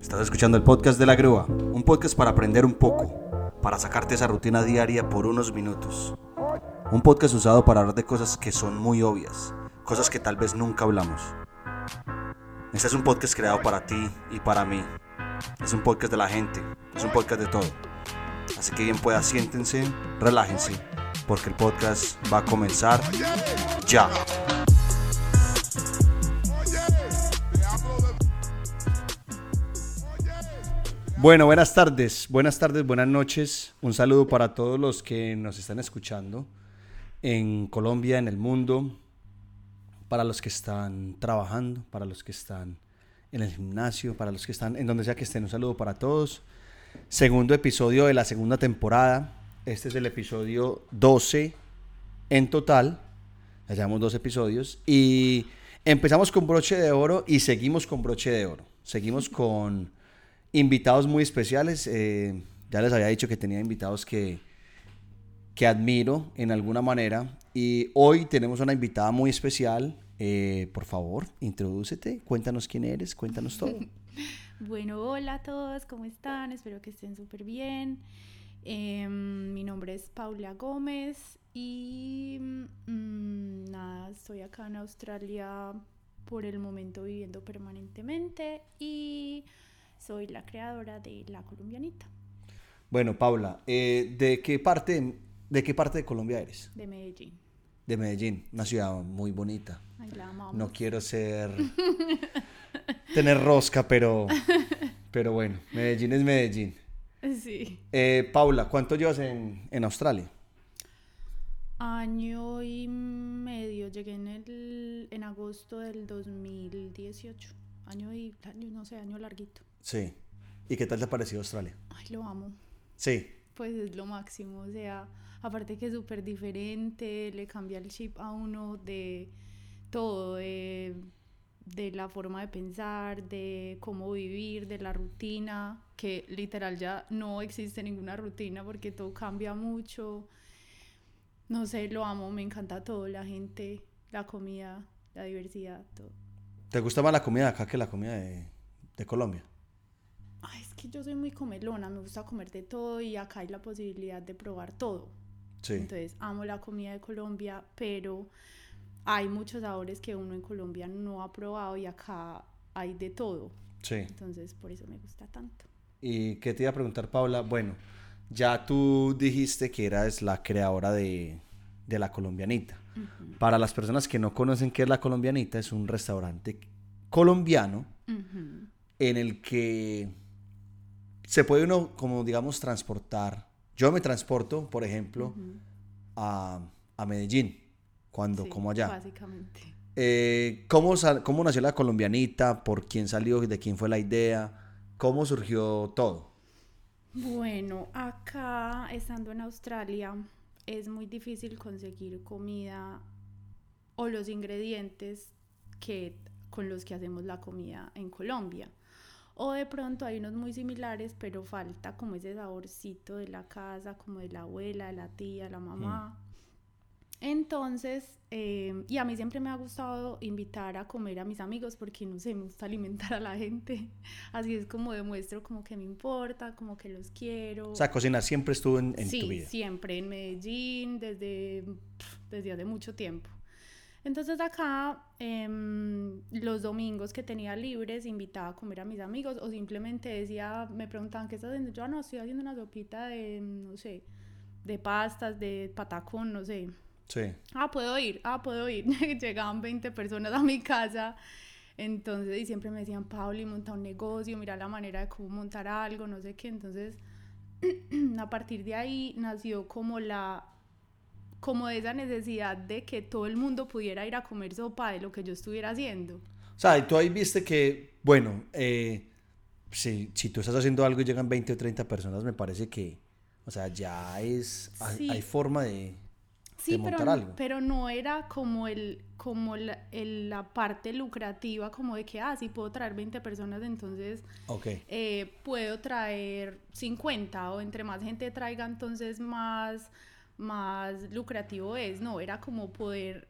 Estás escuchando el podcast de la grúa, un podcast para aprender un poco, para sacarte esa rutina diaria por unos minutos. Un podcast usado para hablar de cosas que son muy obvias, cosas que tal vez nunca hablamos. Este es un podcast creado para ti y para mí. Es un podcast de la gente, es un podcast de todo. Así que bien pueda, siéntense, relájense, porque el podcast va a comenzar ya. Bueno, buenas tardes, buenas tardes, buenas noches. Un saludo para todos los que nos están escuchando en Colombia, en el mundo, para los que están trabajando, para los que están en el gimnasio, para los que están en donde sea que estén. Un saludo para todos. Segundo episodio de la segunda temporada. Este es el episodio 12 en total. Ya llevamos dos episodios. Y empezamos con broche de oro y seguimos con broche de oro. Seguimos con invitados muy especiales. Eh, ya les había dicho que tenía invitados que, que admiro en alguna manera. Y hoy tenemos una invitada muy especial. Eh, por favor, introdúcete, cuéntanos quién eres, cuéntanos todo. Bueno, hola a todos, ¿cómo están? Espero que estén súper bien. Em, mi nombre es Paula Gómez y mm, nada, estoy acá en Australia por el momento viviendo permanentemente y soy la creadora de La Colombianita. Bueno, Paula, eh, ¿de, qué parte, ¿de qué parte de Colombia eres? De Medellín. De Medellín, una ciudad muy bonita. Ay, la amamos. No quiero ser... tener rosca, pero... Pero bueno, Medellín es Medellín. Sí. Eh, Paula, ¿cuánto llevas en, en Australia? Año y medio. Llegué en, el, en agosto del 2018. Año y... año, no sé, año larguito. Sí. ¿Y qué tal te ha parecido Australia? Ay, lo amo. Sí. Pues es lo máximo, o sea, aparte que es súper diferente, le cambia el chip a uno de todo, de, de la forma de pensar, de cómo vivir, de la rutina, que literal ya no existe ninguna rutina porque todo cambia mucho. No sé, lo amo, me encanta todo, la gente, la comida, la diversidad, todo. ¿Te gusta más la comida de acá que la comida de, de Colombia? Ay, es que yo soy muy comelona, me gusta comer de todo y acá hay la posibilidad de probar todo. Sí. Entonces, amo la comida de Colombia, pero hay muchos sabores que uno en Colombia no ha probado y acá hay de todo. Sí. Entonces, por eso me gusta tanto. ¿Y qué te iba a preguntar, Paula? Bueno, ya tú dijiste que eras la creadora de, de La Colombianita. Para las personas que no conocen qué es La Colombianita, es un restaurante colombiano en el que se puede uno, como digamos, transportar. Yo me transporto, por ejemplo, a, a Medellín, cuando Sí, como allá. Básicamente. Eh, ¿cómo, sal- ¿Cómo nació la colombianita? ¿Por quién salió? ¿De quién fue la idea? ¿Cómo surgió todo? Bueno, acá, estando en Australia, es muy difícil conseguir comida o los ingredientes que, con los que hacemos la comida en Colombia. O de pronto hay unos muy similares, pero falta como ese saborcito de la casa, como de la abuela, de la tía, la mamá. Entonces, eh, y a mí siempre me ha gustado invitar a comer a mis amigos porque no sé, me gusta alimentar a la gente. Así es como demuestro como que me importa, como que los quiero. O sea, cocinar siempre estuvo en, en sí, tu vida. siempre en Medellín, desde, desde hace mucho tiempo. Entonces acá, em, los domingos que tenía libres, invitaba a comer a mis amigos o simplemente decía, me preguntaban, ¿qué estás haciendo? Yo, "Ah, no, estoy haciendo una sopita de, no sé, de pastas, de patacón, no sé. Sí. Ah, puedo ir, ah, puedo ir. Llegaban 20 personas a mi casa. Entonces, y siempre me decían, Pauli, monta un negocio, mira la manera de cómo montar algo, no sé qué. Entonces, a partir de ahí nació como la, como esa necesidad de que todo el mundo pudiera ir a comer sopa de lo que yo estuviera haciendo. O sea, y tú ahí viste que, bueno, eh, si, si tú estás haciendo algo y llegan 20 o 30 personas, me parece que, o sea, ya es, hay, Sí. hay forma de, Sí, de pero, montar algo. pero no era como el como la, el- la parte lucrativa como de que ah sí puedo traer 20 personas entonces Ok. eh, puedo traer 50 o entre más gente traiga entonces más más lucrativo es no era como poder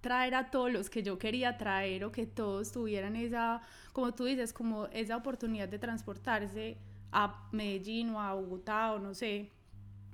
traer a todos los que yo quería traer o que todos tuvieran esa, como tú dices, como esa oportunidad de transportarse a Medellín o a Bogotá o no sé,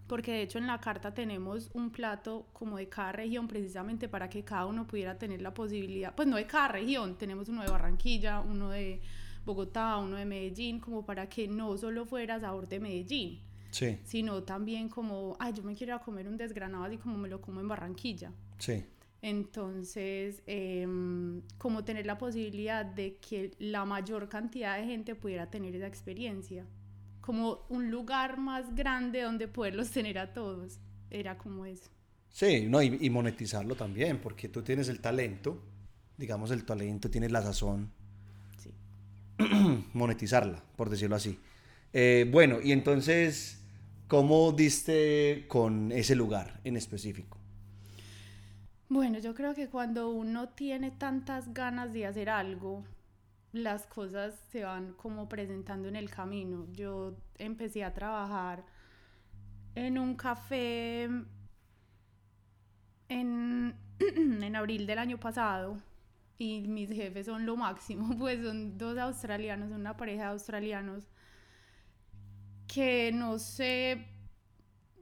porque de hecho en la carta tenemos un plato como de cada región precisamente para que cada uno pudiera tener la posibilidad, pues no de cada región, tenemos uno de Barranquilla, uno de Bogotá, uno de Medellín, como para que no solo fuera sabor de Medellín, Sí, sino también como, ay, yo me quiero ir a comer un desgranado así como me lo como en Barranquilla. sí. Entonces, em, como tener la posibilidad de que la mayor cantidad de gente pudiera tener esa experiencia, como un lugar más grande donde poderlos tener a todos, era como eso. Sí, no, y, y monetizarlo también, porque tú tienes el talento, digamos el talento, tienes la sazón, Sí. monetizarla, por decirlo así. Eh, bueno, y entonces, ¿cómo diste con ese lugar en específico? Bueno, yo creo que cuando uno tiene tantas ganas de hacer algo, las cosas se van como presentando en el camino. Yo empecé a trabajar en un café en, en abril del año pasado y mis jefes son lo máximo, pues son dos australianos, una pareja de australianos que no sé,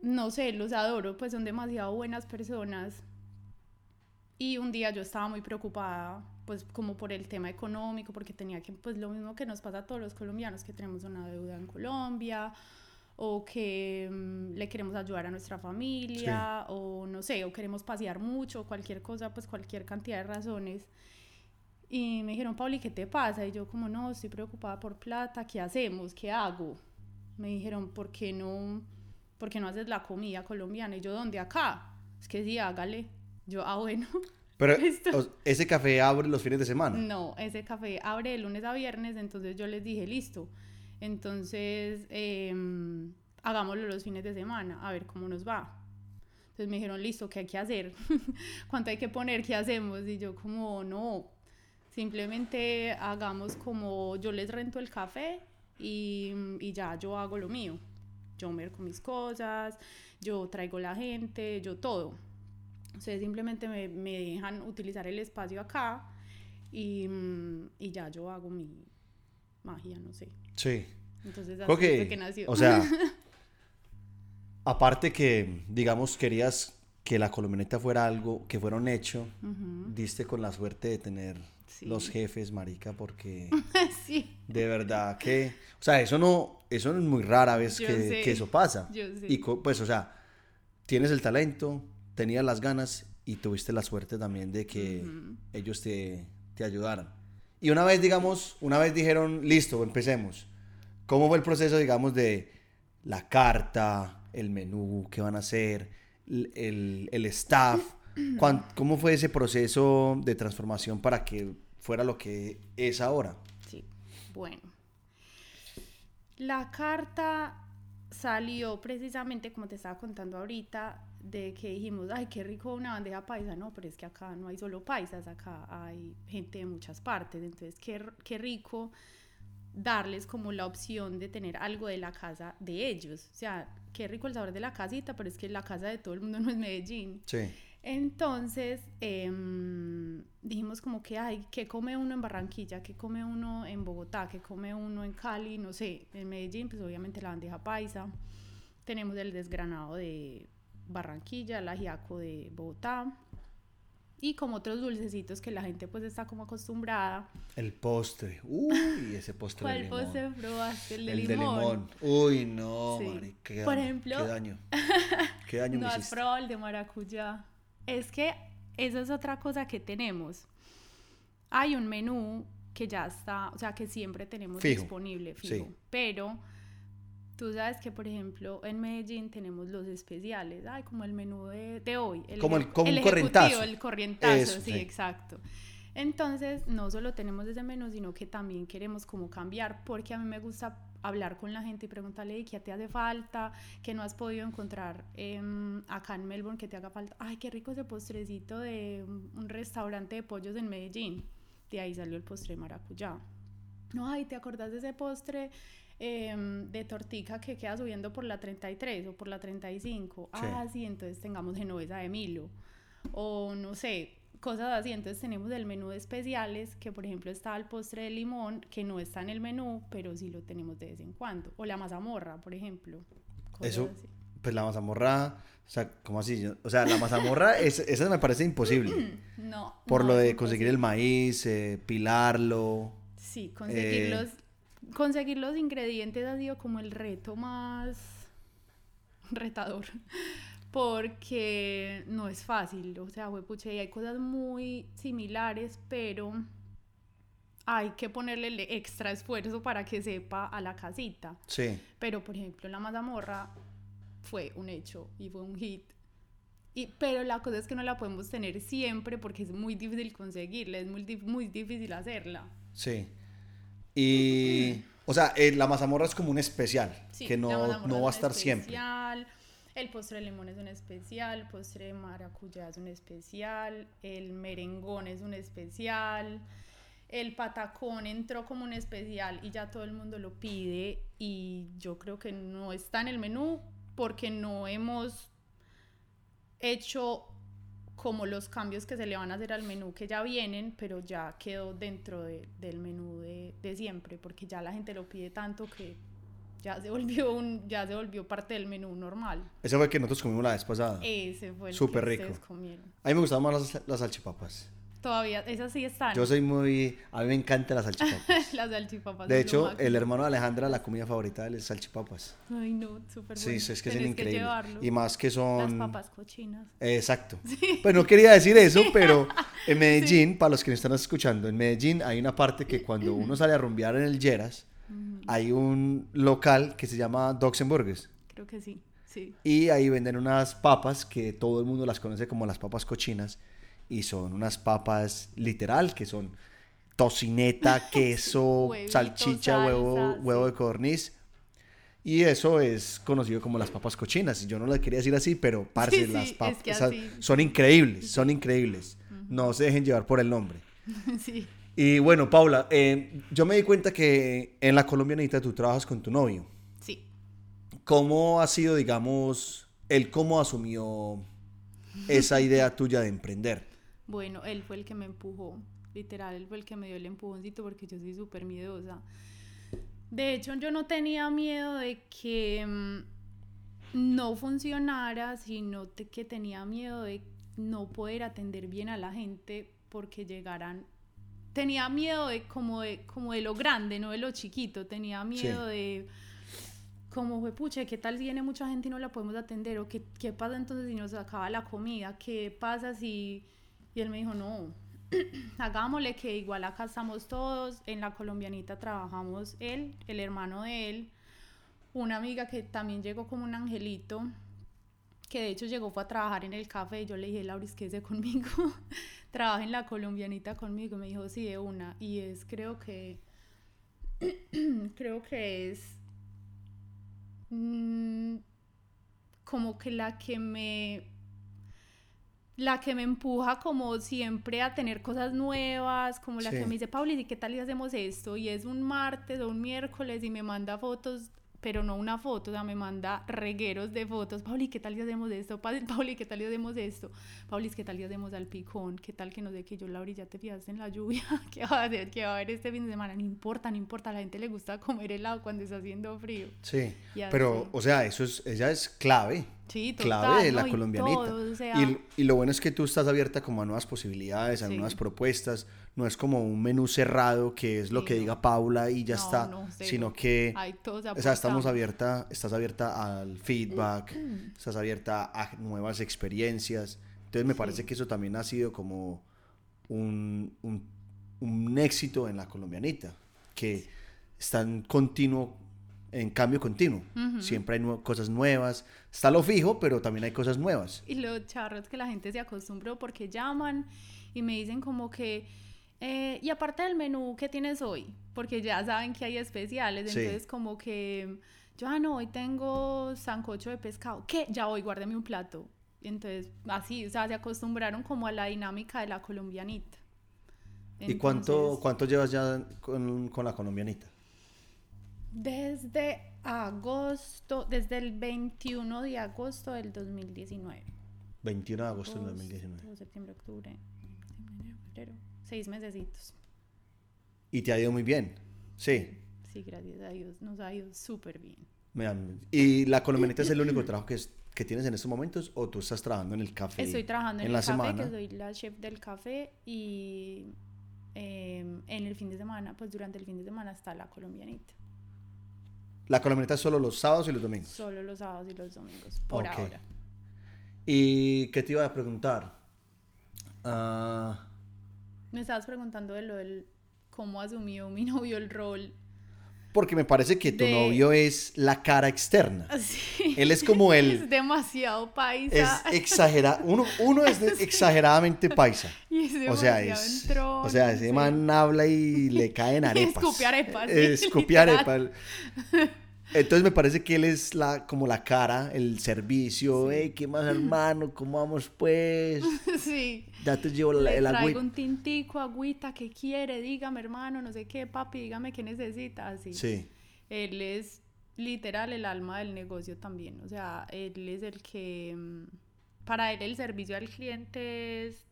no sé, los adoro, pues son demasiado buenas personas. Y un día yo estaba muy preocupada, pues como por el tema económico, porque tenía que, pues lo mismo que nos pasa a todos los colombianos, que tenemos una deuda en Colombia, o que mm, le queremos ayudar a nuestra familia, o no sé, o queremos pasear mucho, cualquier cosa, pues cualquier cantidad de razones. Y me dijeron, Pauli, ¿qué te pasa? Y yo como, no, estoy preocupada por plata, ¿qué hacemos? ¿Qué hago? Me dijeron, ¿por qué no, por qué no haces la comida colombiana? Y yo, ¿dónde? Acá. Es que sí, hágale. Yo, ah, bueno. Pero Listo. ese café abre los fines de semana. No, ese café abre de lunes a viernes, entonces yo les dije, listo. Entonces, em, hagámoslo los fines de semana, a ver cómo nos va. Entonces me dijeron, listo, ¿qué hay que hacer? ¿Cuánto hay que poner? ¿Qué hacemos? Y yo como, no, simplemente hagamos como yo les rento el café y, y ya yo hago lo mío. Yo merco mis cosas, yo traigo la gente, yo todo. Ustedes simplemente me, me dejan utilizar el espacio acá y, y ya yo hago mi magia, no sé. Sí. Entonces así fue que, nació. o sea, aparte que, digamos, querías que la colombianeta fuera algo, que fuera un hecho, diste con la suerte de tener Sí. los jefes, marica, porque sí, de verdad que, o sea, eso no, eso no es muy rara vez que, eso pasa. yo sé. Y pues, o sea, tienes el talento, tenías las ganas y tuviste la suerte también de que ellos te, te ayudaran. Y una vez, digamos, una vez dijeron, listo, empecemos. ¿Cómo fue el proceso, digamos, de la carta, el menú, qué van a hacer, el, el- el staff? ¿Cuán- ¿Cómo fue ese proceso de transformación para que fuera lo que es ahora? Sí, bueno. La carta salió precisamente, como te estaba contando ahorita, de que dijimos, ay, qué rico una bandeja paisa. No, pero es que acá no hay solo paisas, acá hay gente de muchas partes. Entonces, qué, qué rico darles como la opción de tener algo de la casa de ellos. O sea, qué rico el sabor de la casita, pero es que la casa de todo el mundo no es Medellín. Sí. Entonces em, dijimos como que, ay, ¿qué come uno en Barranquilla? ¿Qué come uno en Bogotá? ¿Qué come uno en Cali? No sé, en Medellín, pues obviamente la bandeja paisa. Tenemos el desgranado de Barranquilla, el ajiaco de Bogotá. Y como otros dulcecitos que la gente pues está como acostumbrada. El postre. Uy, ese postre de ¿Cuál limón. postre probaste? El de El limón. de limón. Uy, no, Sí. qué Por daño, ejemplo- Qué daño. Qué daño No me has hiciste. probado el de maracuyá. Es que esa es otra cosa que tenemos. Hay un menú que ya está, o sea, que siempre tenemos Fijo, disponible, fijo. sí. Pero tú sabes que, por ejemplo, en Medellín tenemos los especiales. Ay, como el menú de, de hoy. Como el- como un ejecutivo, corrientazo. El corrientazo, Eso, sí, sí. exacto. Entonces, no solo tenemos ese menú, sino que también queremos como cambiar, porque a mí me gusta hablar con la gente y preguntarle "¿Y qué te hace falta, qué no has podido encontrar em, acá en Melbourne que te haga falta. Ay, qué rico ese postrecito de un restaurante de pollos en Medellín. De ahí salió el postre de maracuyá. No, ay, ¿te acordás de ese postre em, de tortica que queda subiendo por la 33 o por la 35? Sí. Ah, sí, entonces tengamos genovesa de Milo. O no sé, cosas así. Entonces tenemos el menú de especiales, que por ejemplo está el postre de limón, que no está en el menú, pero sí lo tenemos de vez en cuando. O la mazamorra, por ejemplo. cosas Eso, así. pues la mazamorra, o sea, ¿cómo así? O sea, la mazamorra, es, esa me parece imposible. No. Por no, lo de conseguir el maíz, eh, pilarlo. Sí, conseguir, Eh, los, conseguir los ingredientes ha sido como el reto más retador. Porque no es fácil. O sea, pucha, y hay cosas muy similares, pero hay que ponerle el extra esfuerzo para que sepa a la casita. Sí, Pero, por ejemplo, la mazamorra fue un hecho y fue un hit. Y, pero la cosa es que no la podemos tener siempre porque es muy difícil conseguirla, es muy, muy difícil hacerla. sí. Y, o sea, eh, la mazamorra es como un especial, Sí, que no, no va a estar siempre. El postre de limón es un especial, el postre de maracuyá es un especial, el merengón es un especial, el patacón entró como un especial y ya todo el mundo lo pide y yo creo que no está en el menú porque no hemos hecho como los cambios que se le van a hacer al menú que ya vienen, pero ya quedó dentro de- del menú de, de siempre, porque ya la gente lo pide tanto que ya se volvió un, ya se volvió parte del menú normal. Ese fue el que nosotros comimos la vez pasada. Ese fue el Súper que rico. ustedes comieron. A mí me gustaban más las, las salchipapas. Todavía, esas sí están. Yo soy muy... A mí me encantan las salchipapas. Las salchipapas. De lo hecho, máximo. el hermano de Alejandra, la comida favorita de él es salchipapas. Ay, no, súper Sí, bueno. es que son Tenés increíbles. llevarlo. Y más que Las son... papas cochinas. Exacto. Pues no quería decir eso, pero en Medellín, para los que nos están escuchando, en Medellín hay una parte que cuando uno sale a rumbear en el Lleras, hay un local que se llama Dogs and Burgers. Creo que sí, sí. Y ahí venden unas papas que todo el mundo las conoce como las papas cochinas. Y son unas papas literal, que son tocineta, queso, Huevito, salchicha, huevo, salsa, huevo de codorniz. Y eso es conocido como las papas cochinas. Yo no le quería decir así, pero parce, Sí, las papas es que así. son increíbles, son increíbles. No se dejen llevar por el nombre. sí. Y bueno, Paula, eh, yo me di cuenta que en la colombianita tú trabajas con tu novio. Sí. ¿Cómo ha sido, digamos, él cómo asumió esa idea tuya de emprender? Bueno, él fue el que me empujó, literal, él fue el que me dio el empujoncito porque yo soy súper miedosa. De hecho, yo no tenía miedo de que mm, no funcionara, sino que tenía miedo de no poder atender bien a la gente porque llegaran... Tenía miedo de como de, como de lo grande, no de lo chiquito. Tenía miedo de como fue, pucha, ¿qué tal si viene mucha gente y no la podemos atender? ¿O qué, qué pasa entonces si nos acaba la comida? ¿Qué pasa si...? Y él me dijo, no, hagámosle que igual acá estamos todos, en la colombianita trabajamos él, el hermano de él, una amiga que también llegó como un angelito, que de hecho llegó fue a trabajar en el café y yo le dije, Lauris, quédese conmigo, trabaja en la colombianita conmigo, me dijo, sí, de una, y es, creo que, creo que es mm, como que la que me la que me empuja como siempre a tener cosas nuevas, como la Sí. que me dice, Pauli, ¿y qué tal si hacemos esto? Y es un martes o un miércoles y me manda fotos, pero no una foto, o sea, me manda regueros de fotos. Pauli, ¿qué tal si hacemos esto? Pa- Pauli, ¿qué tal si hacemos esto? Pauli, ¿qué tal si hacemos al picón? ¿Qué tal que no sé qué? Yo, Lauri, ya te fijaste en la lluvia. ¿Qué va a hacer? ¿Qué va a haber este fin de semana? No importa, no importa. A la gente le gusta comer helado cuando está haciendo frío. Sí, pero, o sea, eso es, ella es clave, Sí, clave total, de la ¿no? Y colombianita. todo, o sea, y, y lo bueno es que tú estás abierta como a nuevas posibilidades, a Sí. nuevas propuestas, no es como un menú cerrado que es lo que no. diga Paula y ya No, está, no, sino que... Todos O sea, estamos abierta, estás abierta al feedback, estás abierta a nuevas experiencias. Entonces me parece que eso también ha sido como un, un, un éxito en la colombianita, que está en continuo, en cambio continuo. Siempre hay cosas nuevas. Está lo fijo, pero también hay cosas nuevas. Y lo charro es que la gente se acostumbró porque llaman y me dicen como que, eh, y aparte del menú, ¿qué tienes hoy? Porque ya saben que hay especiales, Sí. entonces como que, yo, ah, no, hoy tengo sancocho de pescado. ¿Qué? Ya hoy, guárdame un plato. Entonces, así, o sea, se acostumbraron como a la dinámica de la colombianita. ¿Y cuánto, cuánto llevas ya con, con la colombianita? Desde agosto, desde el 21 de agosto del 2019. 21 de agosto del Agosto, 2019. septiembre, octubre, febrero. Seis mesecitos. Y te ha ido muy bien. Sí. Sí, gracias a Dios. Nos ha ido súper bien. ¿Y la colombianita es el único trabajo que, es- que tienes en estos momentos o tú estás trabajando en el café? Estoy trabajando en, en el la café, semana? que soy la chef del café y em, en el fin de semana, pues durante el fin de semana está la colombianita. La colombianita es solo los sábados y los domingos. Solo los sábados y los domingos, por ahora. ¿Y qué te iba a preguntar? Ah, Me estabas preguntando de lo del cómo asumió mi novio el rol. porque me parece que tu De- novio es la cara externa. Él es como el... Es demasiado Es paisa. exagerado. Uno, uno es de- exageradamente paisa. y es O sea, es, entrón, o sea, ese sí. man habla y le caen arepas. escupe arepas, Eh, escupe arepas. Entonces me parece que él es la, como la cara, el servicio. Hey, ¿qué más, hermano? ¿Cómo vamos, pues? sí. Ya te llevo la- Le el traigo agüita. un tintico, agüita, ¿qué quiere? Dígame, hermano, no sé qué, papi, dígame qué necesita. Así. Sí. Él es literal el alma del negocio también. O sea, él es el que. mm, Para él, el servicio al cliente es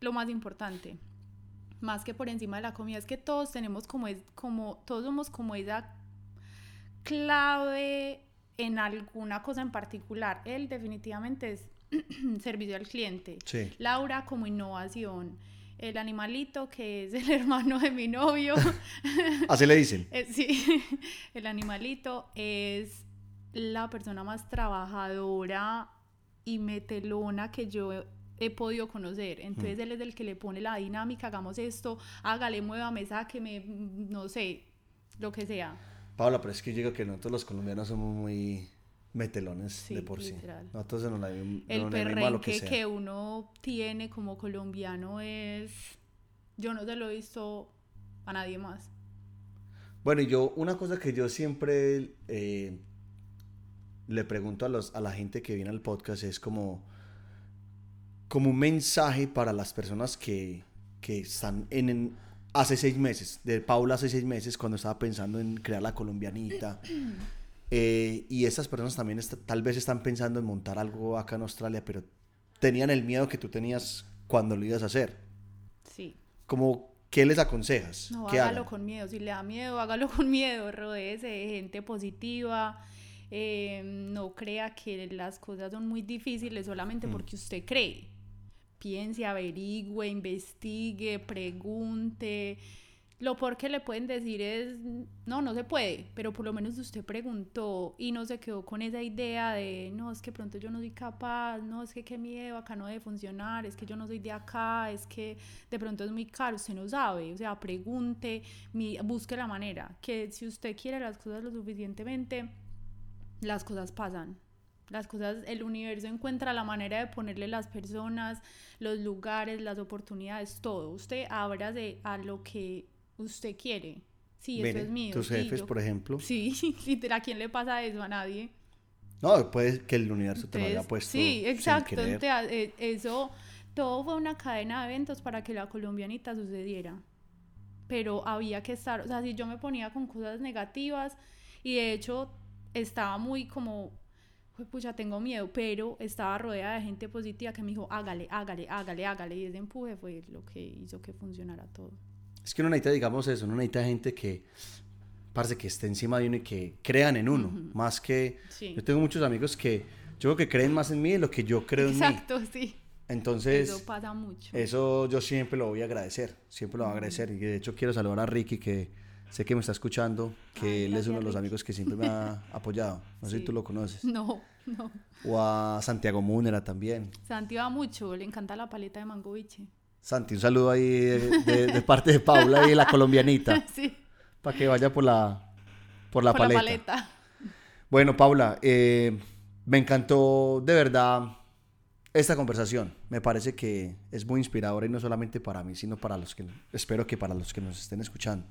lo más importante. Más que por encima de la comida. Es que todos tenemos como. Es, como todos somos como esa clave en alguna cosa en particular. Él definitivamente es servicio al cliente. Sí. Laura como innovación. El animalito que es el hermano de mi novio. Así le dicen. Eh, sí, el animalito es la persona más trabajadora y metelona que yo he, podido conocer. Entonces él es el que le pone la dinámica, hagamos esto, hágale, muévame, sáqueme, mm, no sé, lo que sea. Paula, pero es que yo digo que nosotros los colombianos somos muy metelones Sí, de por sí. literal. Nosotros se nos la El nos que perrenque que uno tiene como colombiano es... Yo no se lo he visto a nadie más. Bueno, yo, una cosa que yo siempre eh, le pregunto a, los, a la gente que viene al podcast es como, como un mensaje para las personas que, que están en, en- hace seis meses, de Paula hace seis meses, cuando estaba pensando en crear la colombianita. eh, y esas personas también tal vez están pensando en montar algo acá en Australia, pero tenían el miedo que tú tenías cuando lo ibas a hacer. Sí. Como, ¿qué les aconsejas? No, ¿Qué hágalo hagan? con miedo. Si le da miedo, hágalo con miedo. Rodéese de gente positiva. eh, no crea que las cosas son muy difíciles solamente Mm. porque usted cree. Piense, averigüe, investigue, pregunte. Lo peor que le pueden decir es, no, no se puede, pero por lo menos usted preguntó y no se quedó con esa idea de, no, es que pronto yo no soy capaz, no, es que qué miedo, acá no debe funcionar, es que yo no soy de acá, es que de pronto es muy caro, usted no sabe, o sea, pregunte, busque la manera, que si usted quiere las cosas lo suficientemente, las cosas pasan. Las cosas, el universo encuentra la manera de ponerle las personas, los lugares, las oportunidades, todo. Usted ábrase a lo que usted quiere. Sí, Mire, eso es mío. tus sí, jefes, yo- por ejemplo. Sí, literal, ¿a quién le pasa eso? A nadie. No, puede que el universo te lo haya Entonces, puesto. sí, exacto. entonces, eh, eso, todo fue una cadena de eventos para que la colombianita sucediera. Pero había que estar, o sea, si yo me ponía con cosas negativas y de hecho estaba muy como, "Jue pucha, tengo miedo, pero estaba rodeada de gente positiva que me dijo, hágale, hágale, hágale, hágale. Y ese empuje fue lo que hizo que funcionara todo. Es que uno necesita, digamos eso, uno necesita gente que, parece que esté encima de uno y que crean en uno. Más que, Sí. yo tengo muchos amigos que, yo creo que creen más en mí de lo que yo creo en mí. Exacto, sí. Entonces, Eso pasa mucho. eso yo siempre lo voy a agradecer, siempre lo voy a agradecer. Y de hecho quiero saludar a Ricky, que sé que me está escuchando, que Ay, él es uno de los amigos que siempre me ha apoyado. No sé si tú lo conoces. No, no. O a Santiago Múnera también. Santi va mucho, le encanta la paleta de mango biche. Santi, un saludo ahí de, de- de parte de Paula y la colombianita, sí, para que vaya por la, por la por paleta. la paleta. Bueno, Paula, eh, me encantó de verdad esta conversación. Me parece que es muy inspiradora y no solamente para mí, sino para los que, espero que para los que nos estén escuchando.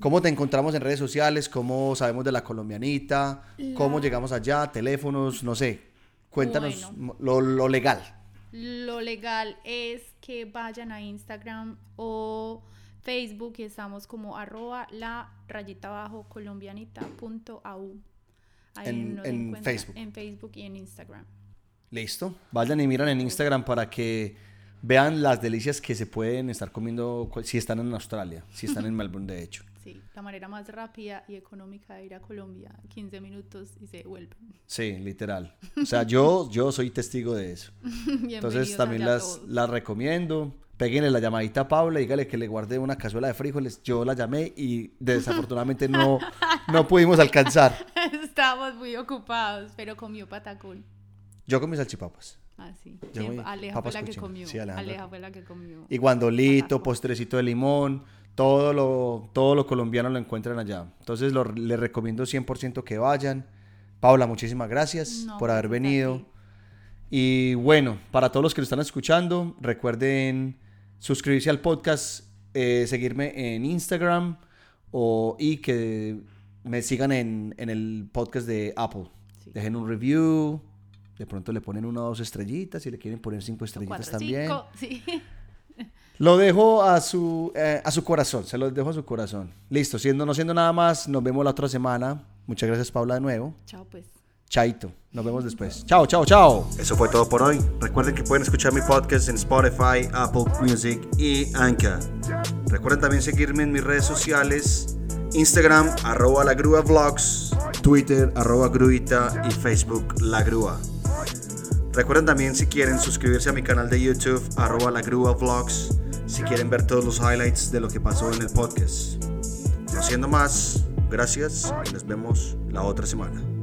¿Cómo te encontramos en redes sociales? ¿Cómo sabemos de la colombianita? ¿Cómo llegamos allá? ¿Teléfonos? No sé. Cuéntanos Bueno. lo, lo legal. Lo legal es que vayan a Instagram o Facebook y estamos como arroba la rayita abajo colombianita punto au. Ahí En- Facebook. En Facebook y en Instagram. Listo. Vayan y miran en Instagram para que vean las delicias que se pueden estar comiendo si están en Australia, si están en Melbourne, de hecho. Sí, la manera más rápida y económica de ir a Colombia, 15 minutos y se vuelven. Sí, literal. O sea, yo, yo soy testigo de eso. Entonces también las, las recomiendo. Péguenle la llamadita a Paula, dígale que le guarde una cazuela de frijoles. Yo la llamé y desafortunadamente no, no pudimos alcanzar. Estábamos muy ocupados, pero comió patacón. Yo comí salchipapas. Ah, sí. Yo Aleja fue la que comió. Sí. Aleja fue la que comió. Y guandolito, Pataco. postrecito de limón, todo lo, todo lo colombiano lo encuentran allá. Entonces lo- les recomiendo 100% que vayan. Paula, muchísimas gracias No, por haber gracias a venido. Y bueno, para todos los que lo están escuchando, recuerden suscribirse al podcast, eh, seguirme en Instagram o, y que me sigan en, en el podcast de Apple. Sí. Dejen un review, de pronto le ponen una o dos estrellitas, si le quieren poner cinco estrellitas cuatro, también. cinco, sí. Lo dejo a su, eh, a su corazón, se los dejo a su corazón. Listo, siendo, no siendo nada más, nos vemos la otra semana. Muchas gracias Paula de nuevo. Chao, pues. Chaito, nos vemos después. Chao, chao, chao. Eso fue todo por hoy. Recuerden que pueden escuchar mi podcast en Spotify, Apple Music y Anchor. Recuerden también seguirme en mis redes sociales, Instagram, arroba la grúa vlogs, Twitter, arroba gruita y Facebook, la grúa. Recuerden también si quieren suscribirse a mi canal de YouTube, arroba la grúa vlogs, si quieren ver todos los highlights de lo que pasó en el podcast. No siendo más, gracias y nos vemos la otra semana.